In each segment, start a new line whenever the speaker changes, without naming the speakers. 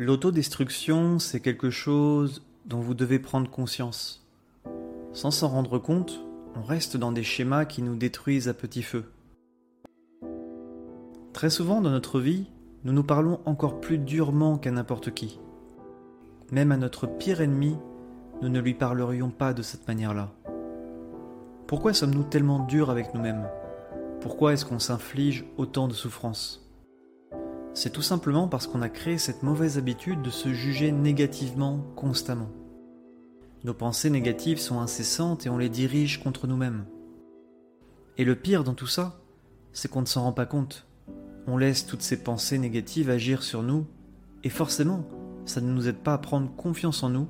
L'autodestruction, c'est quelque chose dont vous devez prendre conscience. Sans s'en rendre compte, on reste dans des schémas qui nous détruisent à petit feu. Très souvent dans notre vie, nous nous parlons encore plus durement qu'à n'importe qui. Même à notre pire ennemi, nous ne lui parlerions pas de cette manière-là. Pourquoi sommes-nous tellement durs avec nous-mêmes? Pourquoi est-ce qu'on s'inflige autant de souffrances? C'est tout simplement parce qu'on a créé cette mauvaise habitude de se juger négativement constamment. Nos pensées négatives sont incessantes et on les dirige contre nous-mêmes. Et le pire dans tout ça, c'est qu'on ne s'en rend pas compte. On laisse toutes ces pensées négatives agir sur nous, et forcément, ça ne nous aide pas à prendre confiance en nous,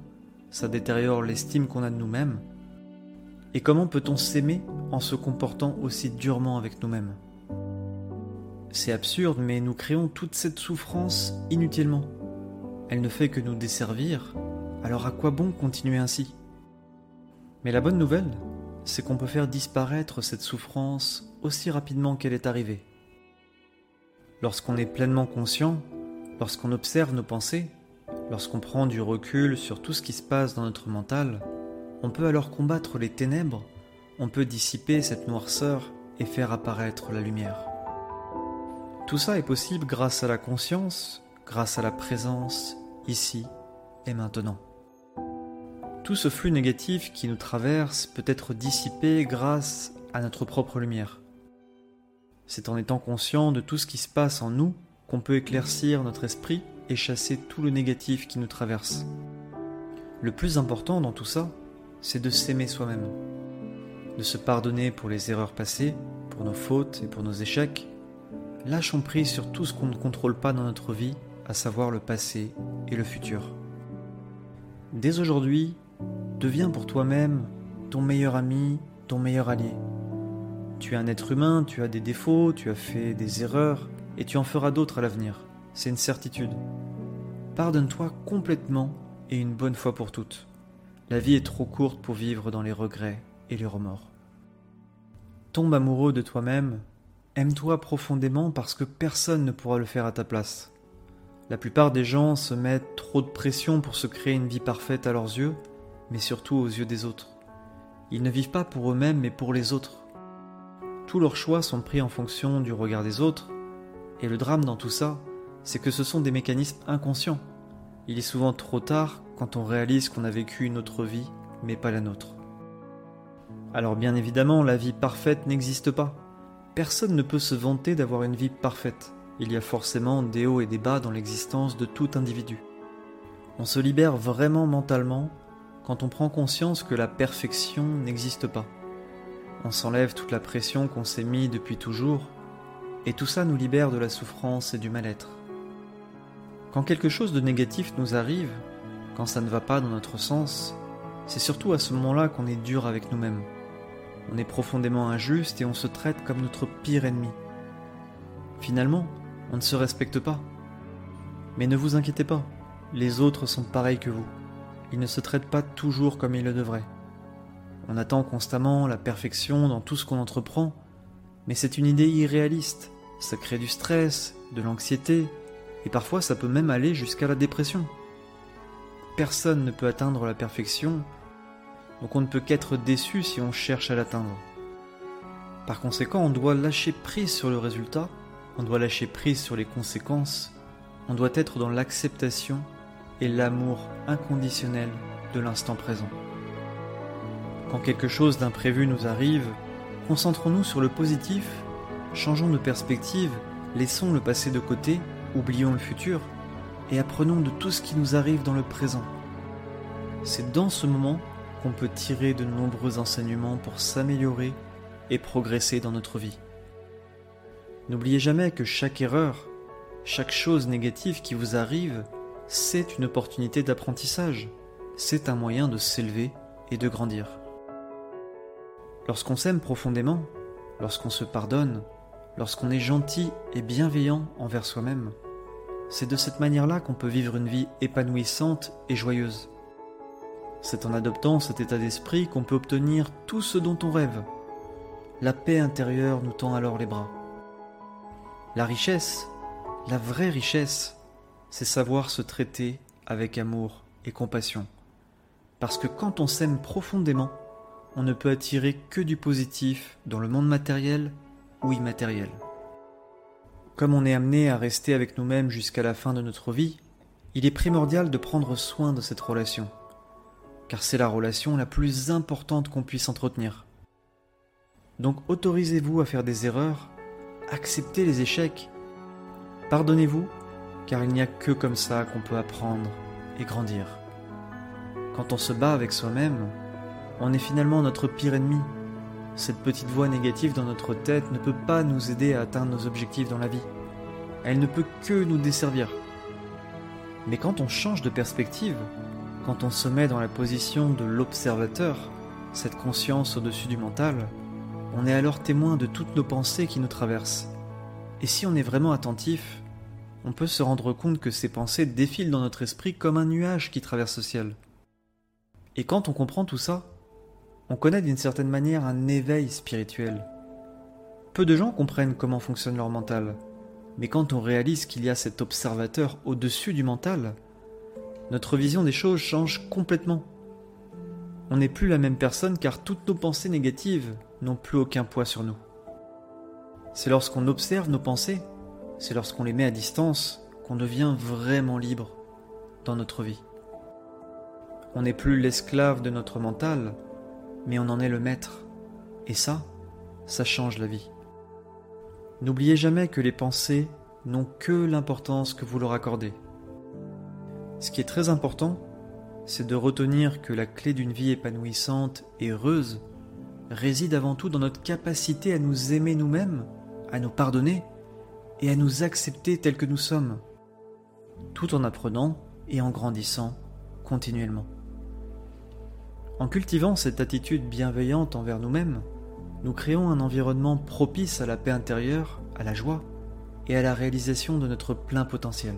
ça détériore l'estime qu'on a de nous-mêmes. Et comment peut-on s'aimer en se comportant aussi durement avec nous-mêmes? C'est absurde, mais nous créons toute cette souffrance inutilement. Elle ne fait que nous desservir, alors à quoi bon continuer ainsi? Mais la bonne nouvelle, c'est qu'on peut faire disparaître cette souffrance aussi rapidement qu'elle est arrivée. Lorsqu'on est pleinement conscient, lorsqu'on observe nos pensées, lorsqu'on prend du recul sur tout ce qui se passe dans notre mental, on peut alors combattre les ténèbres, on peut dissiper cette noirceur et faire apparaître la lumière. Tout ça est possible grâce à la conscience, grâce à la présence, ici et maintenant. Tout ce flux négatif qui nous traverse peut être dissipé grâce à notre propre lumière. C'est en étant conscient de tout ce qui se passe en nous qu'on peut éclaircir notre esprit et chasser tout le négatif qui nous traverse. Le plus important dans tout ça, c'est de s'aimer soi-même, de se pardonner pour les erreurs passées, pour nos fautes et pour nos échecs. Lâchons prise sur tout ce qu'on ne contrôle pas dans notre vie, à savoir le passé et le futur. Dès aujourd'hui, Deviens pour toi-même ton meilleur ami, ton meilleur allié. Tu es un être humain, tu as des défauts, tu as fait des erreurs, et tu en feras d'autres à l'avenir. C'est une certitude. Pardonne-toi complètement et une bonne fois pour toutes. La vie est trop courte pour vivre dans les regrets et les remords. Tombe amoureux de toi-même, aime-toi profondément parce que personne ne pourra le faire à ta place. La plupart des gens se mettent trop de pression pour se créer une vie parfaite à leurs yeux mais surtout aux yeux des autres. Ils ne vivent pas pour eux-mêmes, mais pour les autres. Tous leurs choix sont pris en fonction du regard des autres, et le drame dans tout ça, c'est que ce sont des mécanismes inconscients. Il est souvent trop tard quand on réalise qu'on a vécu une autre vie, mais pas la nôtre. Alors bien évidemment, la vie parfaite n'existe pas. Personne ne peut se vanter d'avoir une vie parfaite. Il y a forcément des hauts et des bas dans l'existence de tout individu. On se libère vraiment mentalement quand on prend conscience que la perfection n'existe pas. On s'enlève toute la pression qu'on s'est mis depuis toujours, et tout ça nous libère de la souffrance et du mal-être. Quand quelque chose de négatif nous arrive, quand ça ne va pas dans notre sens, c'est surtout à ce moment-là qu'on est dur avec nous-mêmes. On est profondément injuste et on se traite comme notre pire ennemi. Finalement, on ne se respecte pas. Mais ne vous inquiétez pas, les autres sont pareils que vous il ne se traite pas toujours comme il le devrait. On attend constamment la perfection dans tout ce qu'on entreprend, mais c'est une idée irréaliste. Ça crée du stress, de l'anxiété, et parfois ça peut même aller jusqu'à la dépression. Personne ne peut atteindre la perfection, donc on ne peut qu'être déçu si on cherche à l'atteindre. Par conséquent, on doit lâcher prise sur le résultat, on doit lâcher prise sur les conséquences, on doit être dans l'acceptation et l'amour inconditionnel de l'instant présent. Quand quelque chose d'imprévu nous arrive, concentrons-nous sur le positif, changeons de perspective, laissons le passé de côté, oublions le futur et apprenons de tout ce qui nous arrive dans le présent. C'est dans ce moment qu'on peut tirer de nombreux enseignements pour s'améliorer et progresser dans notre vie. N'oubliez jamais que chaque erreur, chaque chose négative qui vous arrive c'est une opportunité d'apprentissage, c'est un moyen de s'élever et de grandir. Lorsqu'on s'aime profondément, lorsqu'on se pardonne, lorsqu'on est gentil et bienveillant envers soi-même, c'est de cette manière-là qu'on peut vivre une vie épanouissante et joyeuse. C'est en adoptant cet état d'esprit qu'on peut obtenir tout ce dont on rêve. La paix intérieure nous tend alors les bras. La richesse, la vraie richesse, c'est savoir se traiter avec amour et compassion. Parce que quand on s'aime profondément, on ne peut attirer que du positif dans le monde matériel ou immatériel. Comme on est amené à rester avec nous-mêmes jusqu'à la fin de notre vie, il est primordial de prendre soin de cette relation, car c'est la relation la plus importante qu'on puisse entretenir. Donc autorisez-vous à faire des erreurs, acceptez les échecs, pardonnez-vous, car il n'y a que comme ça qu'on peut apprendre et grandir. Quand on se bat avec soi-même, on est finalement notre pire ennemi. Cette petite voix négative dans notre tête ne peut pas nous aider à atteindre nos objectifs dans la vie. Elle ne peut que nous desservir. Mais quand on change de perspective, quand on se met dans la position de l'observateur, cette conscience au-dessus du mental, on est alors témoin de toutes nos pensées qui nous traversent. Et si on est vraiment attentif, on peut se rendre compte que ces pensées défilent dans notre esprit comme un nuage qui traverse le ciel. Et quand on comprend tout ça, on connaît d'une certaine manière un éveil spirituel. Peu de gens comprennent comment fonctionne leur mental, mais quand on réalise qu'il y a cet observateur au-dessus du mental, notre vision des choses change complètement. On n'est plus la même personne car toutes nos pensées négatives n'ont plus aucun poids sur nous. C'est lorsqu'on observe nos pensées, c'est lorsqu'on les met à distance qu'on devient vraiment libre dans notre vie. On n'est plus l'esclave de notre mental, mais on en est le maître. Et ça, ça change la vie. N'oubliez jamais que les pensées n'ont que l'importance que vous leur accordez. Ce qui est très important, c'est de retenir que la clé d'une vie épanouissante et heureuse réside avant tout dans notre capacité à nous aimer nous-mêmes, à nous pardonner et à nous accepter tels que nous sommes, tout en apprenant et en grandissant continuellement. En cultivant cette attitude bienveillante envers nous-mêmes, nous créons un environnement propice à la paix intérieure, à la joie et à la réalisation de notre plein potentiel.